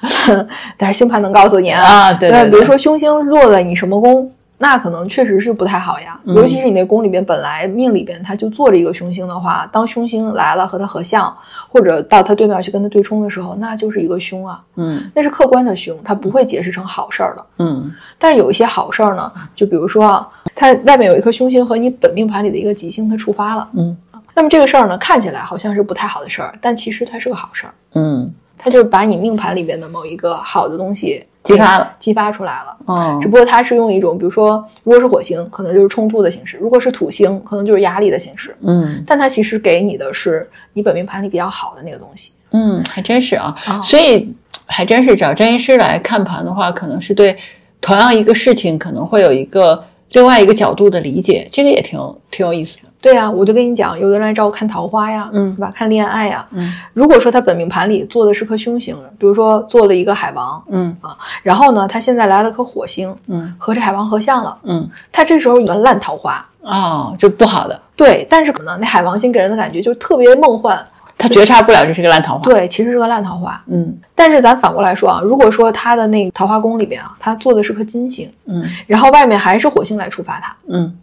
但是星盘能告诉你啊，啊。对对对，比如说凶星落在你什么宫，那可能确实是不太好呀。嗯尤其是你那宫里边本来命里边它就坐着一个凶星的话，当凶星来了和它合相，或者到它对面去跟它对冲的时候，那就是一个凶啊，嗯那是客观的凶，它不会解释成好事儿的。嗯但是有一些好事儿呢，就比如说啊，它外面有一颗凶星和你本命盘里的一个吉星，它触发了，嗯那么这个事儿呢，看起来好像是不太好的事儿，但其实它是个好事儿，嗯，它就是把你命盘里边的某一个好的东西激发了，激发出来了。嗯只不过它是用一种，比如说，如果是火星，可能就是冲突的形式；如果是土星，可能就是压力的形式。嗯但它其实给你的是你本命盘里比较好的那个东西。嗯，还真是啊。啊所以还真是找占星师来看盘的话，可能是对同样一个事情可能会有一个另外一个角度的理解，这个也挺挺有意思的。对呀、我就跟你讲，有的人来找我看桃花呀，嗯。对吧？看恋爱呀。嗯。如果说他本命盘里做的是颗凶星，比如说做了一个海王，嗯。啊然后呢，他现在来了颗火星，嗯。和这海王合相了，嗯，他这时候有烂桃花。哦，就不好的，对，但是可能那海王星给人的感觉就特别梦幻，他觉察不了这是个烂桃花。，对，其实是个烂桃花。嗯。但是咱反过来说啊，如果说他的那个桃花宫里边啊，他做的是颗金星，嗯。然后外面还是火星来触发他，嗯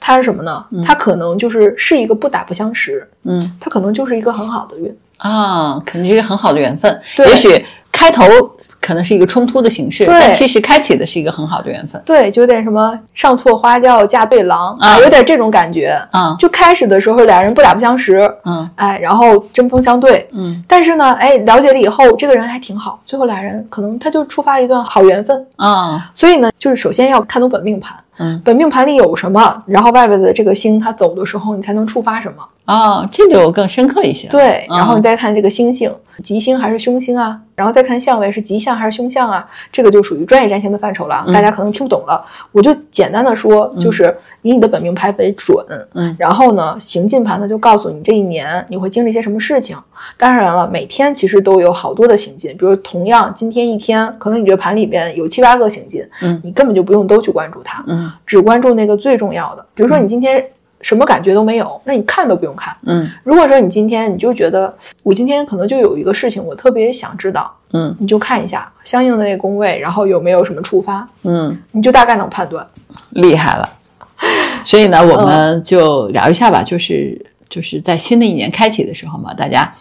他是什么呢？它可能就是是一个不打不相识，嗯它可能就是一个很好的运。啊，肯定是一个很好的缘分。对也许开头可能是一个冲突的形式，对但其实开启的是一个很好的缘分。对，就有点什么上错花轿嫁对郎啊有点这种感觉。啊就开始的时候俩人不打不相识，嗯哎，然后针锋相对，嗯但是呢，哎，了解了以后，这个人还挺好，最后俩人可能他就触发了一段好缘分。啊所以呢，就是首先要看懂本命盘，嗯本命盘里有什么，然后外边的这个星它走的时候，你才能触发什么。啊，这就更深刻一些。对，嗯然后你再看这个星星，吉星还是凶星啊？然后再看相位是吉相还是凶相啊？这个就属于专业占星的范畴了，嗯大家可能听不懂了。我就简单的说，就是以你的本命盘为准，嗯然后呢，行进盘呢就告诉你这一年你会经历些什么事情。当然了，每天其实都有好多的行进，比如同样今天一天，可能你这盘里边有七八个行进，嗯你根本就不用都去关注它，嗯只关注那个最重要的。比如说你今天什么感觉都没有，那你看都不用看。嗯如果说你今天你就觉得我今天可能就有一个事情我特别想知道，嗯你就看一下相应的那个宫位，然后有没有什么触发，嗯，你就大概能判断。厉害了。所以呢，我们就聊一下吧，就是就是在新的一年开启的时候嘛，大家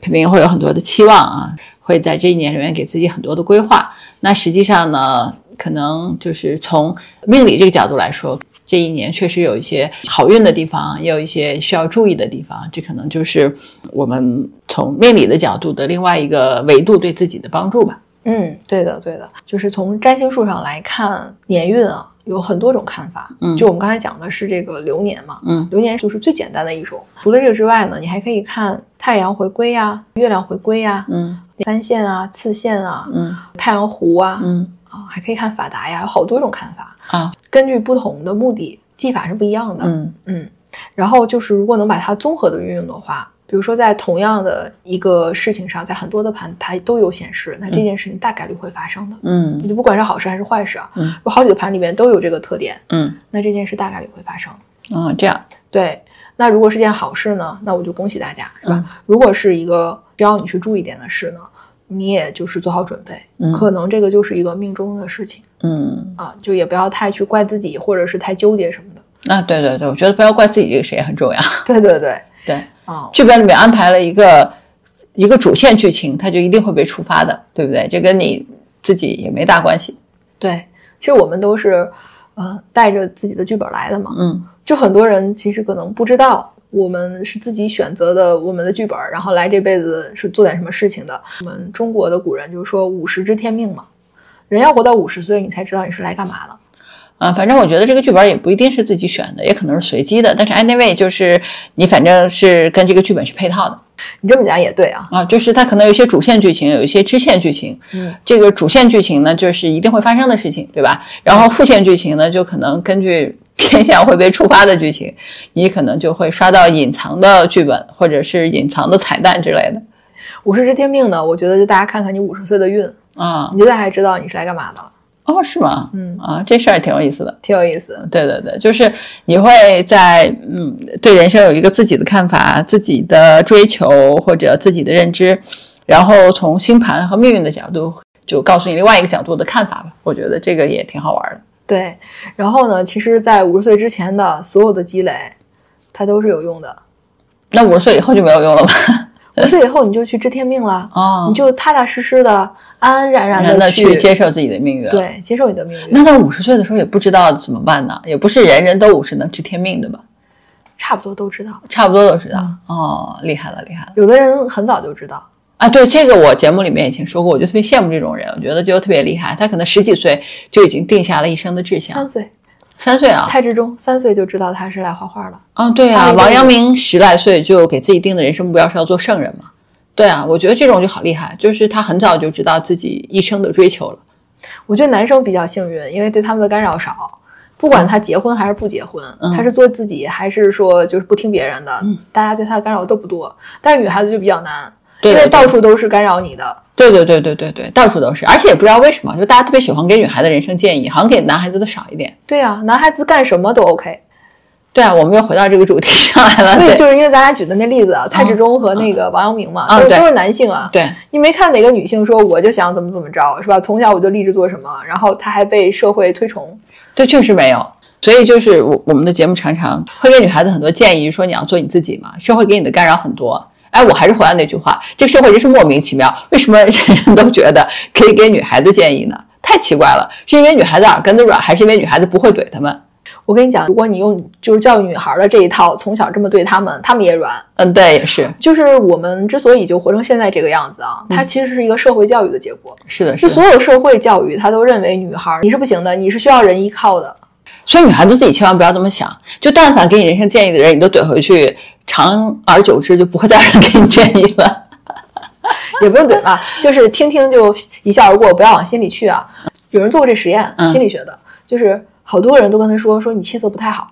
肯定会有很多的期望啊，会在这一年里面给自己很多的规划。那实际上呢，可能就是从命理这个角度来说，这一年确实有一些好运的地方，也有一些需要注意的地方。这可能就是我们从命理的角度的另外一个维度对自己的帮助吧。嗯，对的，对的，就是从占星术上来看年运啊，有很多种看法。嗯就我们刚才讲的是这个流年嘛，嗯流年就是最简单的一种。除了这个之外呢，你还可以看太阳回归呀、月亮回归呀、嗯三线啊、次线啊、嗯太阳弧啊，嗯啊，还可以看法达呀，有好多种看法。啊根据不同的目的，技法是不一样的。嗯嗯，然后就是如果能把它综合的运用的话，比如说在同样的一个事情上，在很多的盘它都有显示，那这件事情大概率会发生的。嗯你就不管是好事还是坏事啊，嗯有好几个盘里面都有这个特点，嗯那这件事大概率会发生。嗯，这样对，那如果是件好事呢，那我就恭喜大家，是吧？嗯如果是一个需要你去注意点的事呢，你也就是做好准备，嗯可能这个就是一个命中的事情嗯。啊，就也不要太去怪自己，或者是太纠结什么的。啊，对对对，我觉得不要怪自己这个事也很重要。对对对，对，啊，剧本里面安排了一个一个主线剧情，它就一定会被触发的，对不对？这跟你自己也没大关系。对，其实我们都是，呃，带着自己的剧本来的嘛。嗯就很多人其实可能不知道，我们是自己选择的我们的剧本，然后来这辈子是做点什么事情的。我们中国的古人就是说五十知天命嘛，人要活到五十岁，你才知道你是来干嘛的。啊，反正我觉得这个剧本也不一定是自己选的，也可能是随机的。但是 anyway，就是你反正是跟这个剧本是配套的你这么讲也对啊，啊，就是它可能有一些主线剧情，有一些支线剧情。嗯，这个主线剧情呢，就是一定会发生的事情，对吧？然后副线剧情呢，就可能根据天象会被触发的剧情，你可能就会刷到隐藏的剧本，或者是隐藏的彩蛋之类的。五十知天命呢，我觉得就大家看看你五十岁的运，啊你就大概知道你是来干嘛的了，哦，是吗？嗯啊，这事儿挺有意思的。挺有意思。对对对，就是你会在嗯对人生有一个自己的看法、自己的追求或者自己的认知，然后从星盘和命运的角度，就告诉你另外一个角度的看法吧。我觉得这个也挺好玩的。对，然后呢，其实，在五十岁之前的所有的积累，它都是有用的。那五十岁以后就没有用了吧？五十岁以后，你就去知天命了，哦你就踏踏实实的、安安然然的去接受自己的命运。，对，接受你的命运，那到五十岁的时候也不知道怎么办呢？也不是人人都五十能知天命的吧？差不多都知道。差不多都知道。哦，厉害了，厉害了。有的人很早就知道，啊，对这个我节目里面以前说过，我就特别羡慕这种人，我觉得就特别厉害。他可能十几岁就已经定下了一生的志向三，岁，三岁啊，蔡志忠三岁就知道他是来画画了。嗯，对啊，王阳明十来岁就给自己定的人生目标是要做圣人嘛。对啊，我觉得这种就好厉害，就是他很早就知道自己一生的追求了。我觉得男生比较幸运，因为对他们的干扰少，不管他结婚还是不结婚，嗯他是做自己还是说就是不听别人的，大家对他的干扰都不多。但是女孩子就比较难，因为到处都是干扰你的。对对对对对对，到处都是，而且也不知道为什么，就大家特别喜欢给女孩子人生建议，好像给男孩子的少一点。对啊，男孩子干什么都 OK。对啊，我们又回到这个主题上来了。对就是因为咱俩举的那例子啊，蔡志忠和那个王阳明嘛，嗯都是都是男性啊。对你没看哪个女性说我就想怎么怎么着，是吧？从小我就立志做什么，然后她还被社会推崇。对，确实没有。所以就是我我们的节目常常会给女孩子很多建议，说你要做你自己嘛，社会给你的干扰很多。哎，我还是回到那句话，这个社会真是莫名其妙，为什么人人都觉得可以给女孩子建议呢？太奇怪了，是因为女孩子耳根子软，还是因为女孩子不会怼他们？我跟你讲，如果你用就是教育女孩的这一套，从小这么对她们，她们也软。嗯，对，也是，就是我们之所以就活成现在这个样子啊，它其实是一个社会教育的结果。是的，是所有社会教育，他都认为女孩你是不行的，你是需要人依靠的。所以女孩子自己千万不要这么想，就但凡给你人生建议的人，你都怼回去，长而久之就不会再有人给你建议了。也不用怼吧，就是听听就一笑而过，不要往心里去啊。有人做过这实验，嗯心理学的，就是好多人都跟他说说你气色不太好，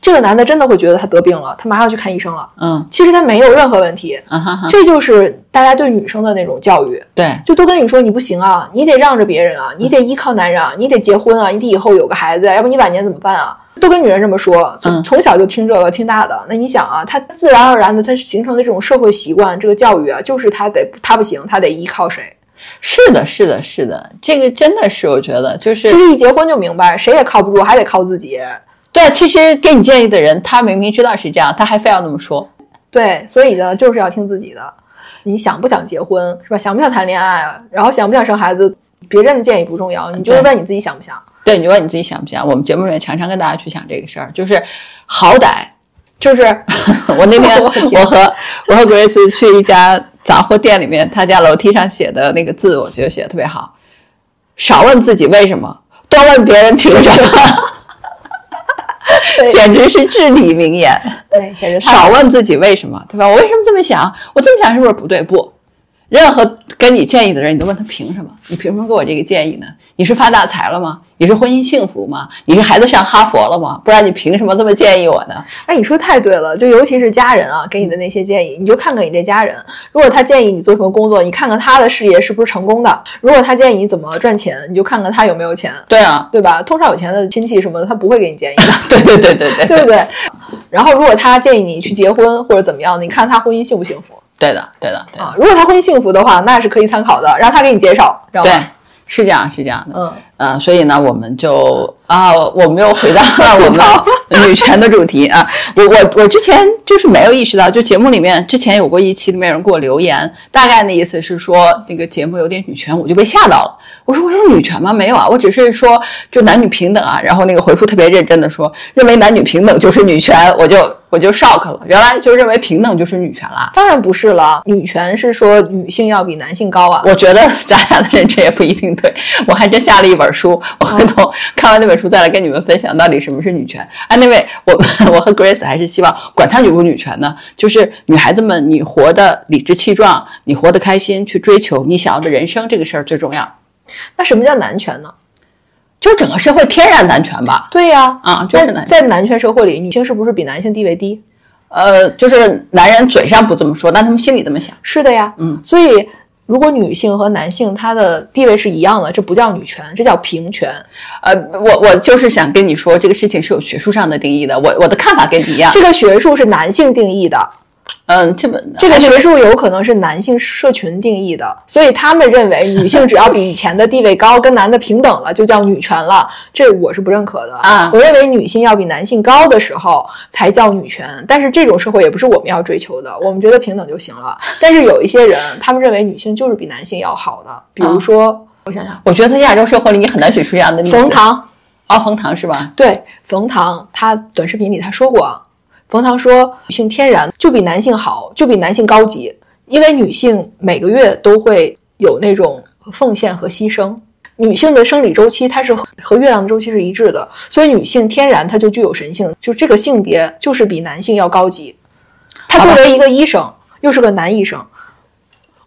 这个男的真的会觉得他得病了，他马上去看医生了。嗯其实他没有任何问题，啊哈哈，这就是大家对女生的那种教育，对，就都跟你说你不行啊，你得让着别人啊，你得依靠男人啊，你得结婚啊，你得以后有个孩子、要不你晚年怎么办啊？都跟女人这么说，从小就听这个听大的。那你想啊，他自然而然的，他形成的这种社会习惯，这个教育啊，就是他得他不行，他得依靠谁？是的，是的，是的，这个真的是我觉得就是其实一结婚就明白，谁也靠不住，还得靠自己。对。其实给你建议的人，他明明知道是这样，他还非要那么说。对，所以呢，就是要听自己的。你想不想结婚是吧？想不想谈恋爱啊？然后想不想生孩子？别人的建议不重要，你就问你自己想不想。对，你就问你自己想不想？我们节目里面常常跟大家去讲这个事儿，就是好歹就是 我那天 我和我和 Grace 去一家杂货店里面，他家楼梯上写的那个字，我觉得写的特别好。少问自己为什么，多问别人凭什么，对 简直是至理名言。对，简直太少问自己为什么，对吧？我为什么这么想？我这么想是不是不对？不，任何跟你建议的人，你都问他凭什么？你凭什么给我这个建议呢？你是发大财了吗？你是婚姻幸福吗？你是孩子上哈佛了吗？不然你凭什么这么建议我呢？哎，你说太对了，就尤其是家人啊，给你的那些建议，你就看看你这家人，如果他建议你做什么工作，你看看他的事业是不是成功的；如果他建议你怎么赚钱，你就看看他有没有钱，对啊，对吧？通常有钱的亲戚什么的，他不会给你建议的，对对对对对对不对？然后，如果他建议你去结婚或者怎么样，你看他婚姻幸不幸福对的对的对的啊？如果他婚姻幸福的话，那是可以参考的，让他给你介绍，知道对吗？，是这样是这样的。嗯，啊，所以呢，我们就啊，我们又回到了我们 女权的主题啊。我我我之前就是没有意识到，就节目里面之前有过一期里面有人给我留言，大概的意思是说那个节目有点女权，我就被吓到了。我说我有女权吗？没有啊，我只是说就男女平等啊。然后那个回复特别认真的说，认为男女平等就是女权，我就我就 shock 了，原来就认为平等就是女权啦。当然不是了，女权是说女性要比男性高啊。我觉得 咱俩的认知也不一定对，我还真下了一本书，我回头看完那本书再来跟你们分享到底什么是女权。哎，那位，我我和 Grace 还是希望管它女不女权呢，就是女孩子们，你活得理直气壮，你活得开心，去追求你想要的人生，这个事儿最重要。那什么叫男权呢？就整个社会天然男权吧，对呀、啊，就是在男，在男权社会里，女性是不是比男性地位低？呃，就是男人嘴上不这么说，但他们心里这么想。是的呀，嗯，所以如果女性和男性他的地位是一样的，这不叫女权，这叫平权。呃，我我就是想跟你说，这个事情是有学术上的定义的，我我的看法跟你一样。这个学术是男性定义的，嗯，这本这个学术有可能是男性社群定义的，所以他们认为女性只要比以前的地位高，跟男的平等了，就叫女权了。这我是不认可的啊我认为女性要比男性高的时候才叫女权，但是这种社会也不是我们要追求的，我们觉得平等就行了。但是有一些人，他们认为女性就是比男性要好的，比如说，我想想，我觉得在亚洲社会里，你很难举出这样的例子。冯唐，哦，冯唐是吧？对，冯唐他短视频里他说过啊，冯唐说女性天然就比男性好，就比男性高级，因为女性每个月都会有那种奉献和牺牲。女性的生理周期它是和和月亮的周期是一致的，所以女性天然它就具有神性，就这个性别就是比男性要高级。他作为一个医生，又是个男医生，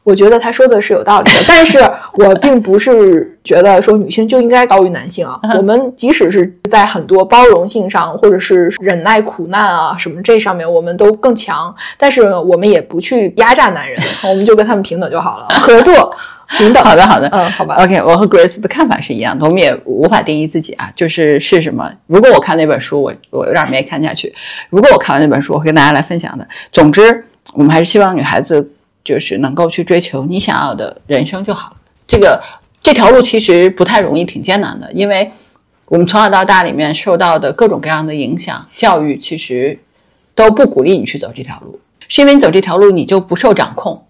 我觉得他说的是有道理的，但是我并不是觉得说女性就应该高于男性啊。我们即使是在很多包容性上，或者是忍耐苦难啊什么这上面，我们都更强，但是我们也不去压榨男人，我们就跟他们平等就好了，合作 平等。好的，好的，嗯，好吧。OK，我和 Grace 的看法是一样的，我们也无法定义自己啊，就是是什么。如果我看那本书，我我有点没看下去。如果我看完那本书，我会跟大家来分享的。总之，我们还是希望女孩子就是能够去追求你想要的人生就好了。这个这条路其实不太容易，挺艰难的，因为我们从小到大里面受到的各种各样的影响，教育其实都不鼓励你去走这条路，是因为你走这条路你就不受掌控。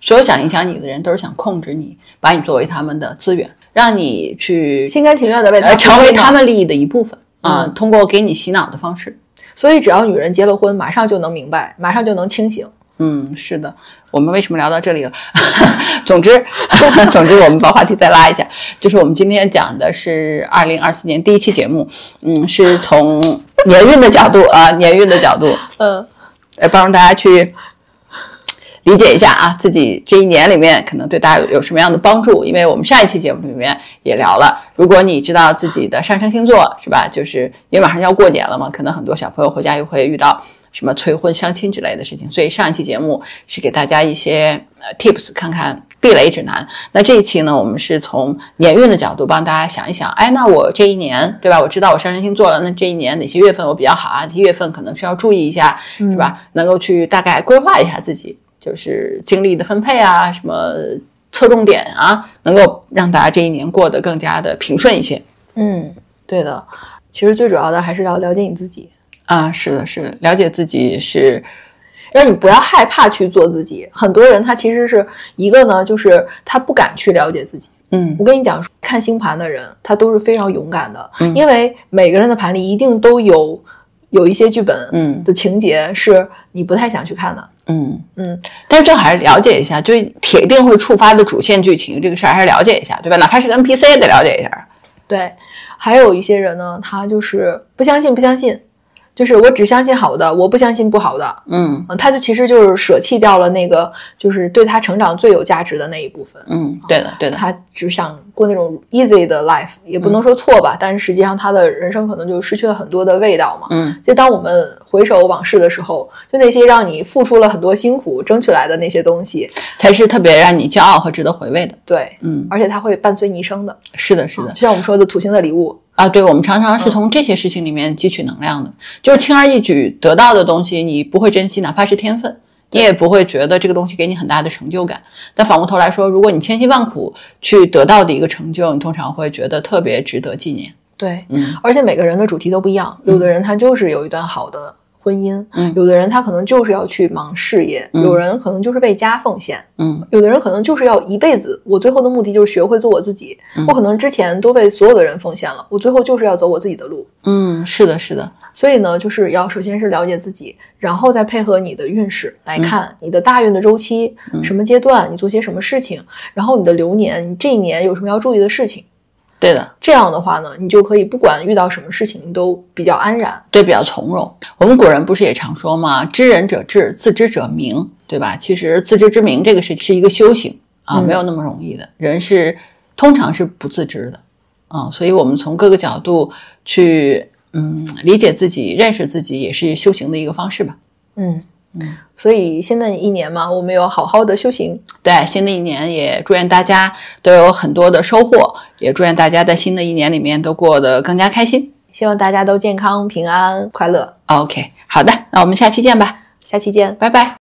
所有想影响你的人都是想控制你，把你作为他们的资源，让你去心甘情愿的为他呃成为他们利益的一部分啊、嗯通过给你洗脑的方式。所以只要女人结了婚，马上就能明白，马上就能清醒。嗯，是的，我们为什么聊到这里了？总之，总之，我们把话题再拉一下，就是我们今天讲的是二零二四年第一期节目，嗯，是从年运的角度啊，年运的角度，嗯，来帮助大家去理解一下啊，自己这一年里面可能对大家有有什么样的帮助？因为我们上一期节目里面也聊了，如果你知道自己的上升星座是吧？就是因为马上要过年了嘛，可能很多小朋友回家又会遇到什么催婚、相亲之类的事情，所以上一期节目是给大家一些呃 tips，看看避雷指南。那这一期呢，我们是从年运的角度帮大家想一想，哎，那我这一年对吧？我知道我上升星座了，那这一年哪些月份我比较好啊？哪些月份可能需要注意一下，是吧？能够去大概规划一下自己，就是精力的分配啊，什么侧重点啊，能够让大家这一年过得更加的平顺一些。嗯，对的。其实最主要的还是要了解你自己，啊，是的，是的，了解自己是，让你不要害怕去做自己。很多人他其实是一个呢，就是他不敢去了解自己。嗯我跟你讲，看星盘的人他都是非常勇敢的，嗯因为每个人的盘里一定都有有一些剧本嗯的情节是你不太想去看的。嗯嗯，但是这还是了解一下，就铁定会触发的主线剧情这个事儿，还是了解一下，对吧？哪怕是个 NPC 也得了解一下。对。还有一些人呢，他就是不相信，不相信，就是我只相信好的，我不相信不好的。嗯嗯，他就其实就是舍弃掉了那个就是对他成长最有价值的那一部分。嗯，对的，对的。他只想过那种 easy 的 life，也不能说错吧，但是实际上他的人生可能就失去了很多的味道嘛。嗯就当我们回首往事的时候，就那些让你付出了很多辛苦争取来的那些东西，才是特别让你骄傲和值得回味的。对，嗯，而且它会伴随你一生的。是的，是的就。像我们说的土星的礼物，啊，对，我们常常是从这些事情里面汲取能量的，就是轻而易举得到的东西，你不会珍惜，哪怕是天分，你也不会觉得这个东西给你很大的成就感。但反过头来说，如果你千辛万苦去得到的一个成就，你通常会觉得特别值得纪念。对，嗯而且每个人的主题都不一样，有的人他就是有一段好的婚姻，嗯有的人他可能就是要去忙事业，有人可能就是为家奉献，嗯有的人可能就是要一辈子，我最后的目的就是学会做我自己。嗯我可能之前都为所有的人奉献了，我最后就是要走我自己的路。嗯，是的，是的，所以呢，就是要首先是了解自己，然后再配合你的运势来嗯看你的大运的周期，什么阶段你做些什么事情，然后你的流年，你这一年有什么要注意的事情。对的，这样的话呢，你就可以不管遇到什么事情，你都比较安然。对，比较从容。我们古人不是也常说吗？知人者智，自知者明，对吧？其实自知之明这个是是一个修行啊，嗯没有那么容易的。人是通常是不自知的，啊，所以我们从各个角度去嗯理解自己、认识自己，也是修行的一个方式吧。嗯所以新的一年嘛，我们有好好的修行。对，新的一年也祝愿大家都有很多的收获，也祝愿大家在新的一年里面都过得更加开心。希望大家都健康、平安、快乐。OK，好的，那我们下期见吧，下期见。拜拜。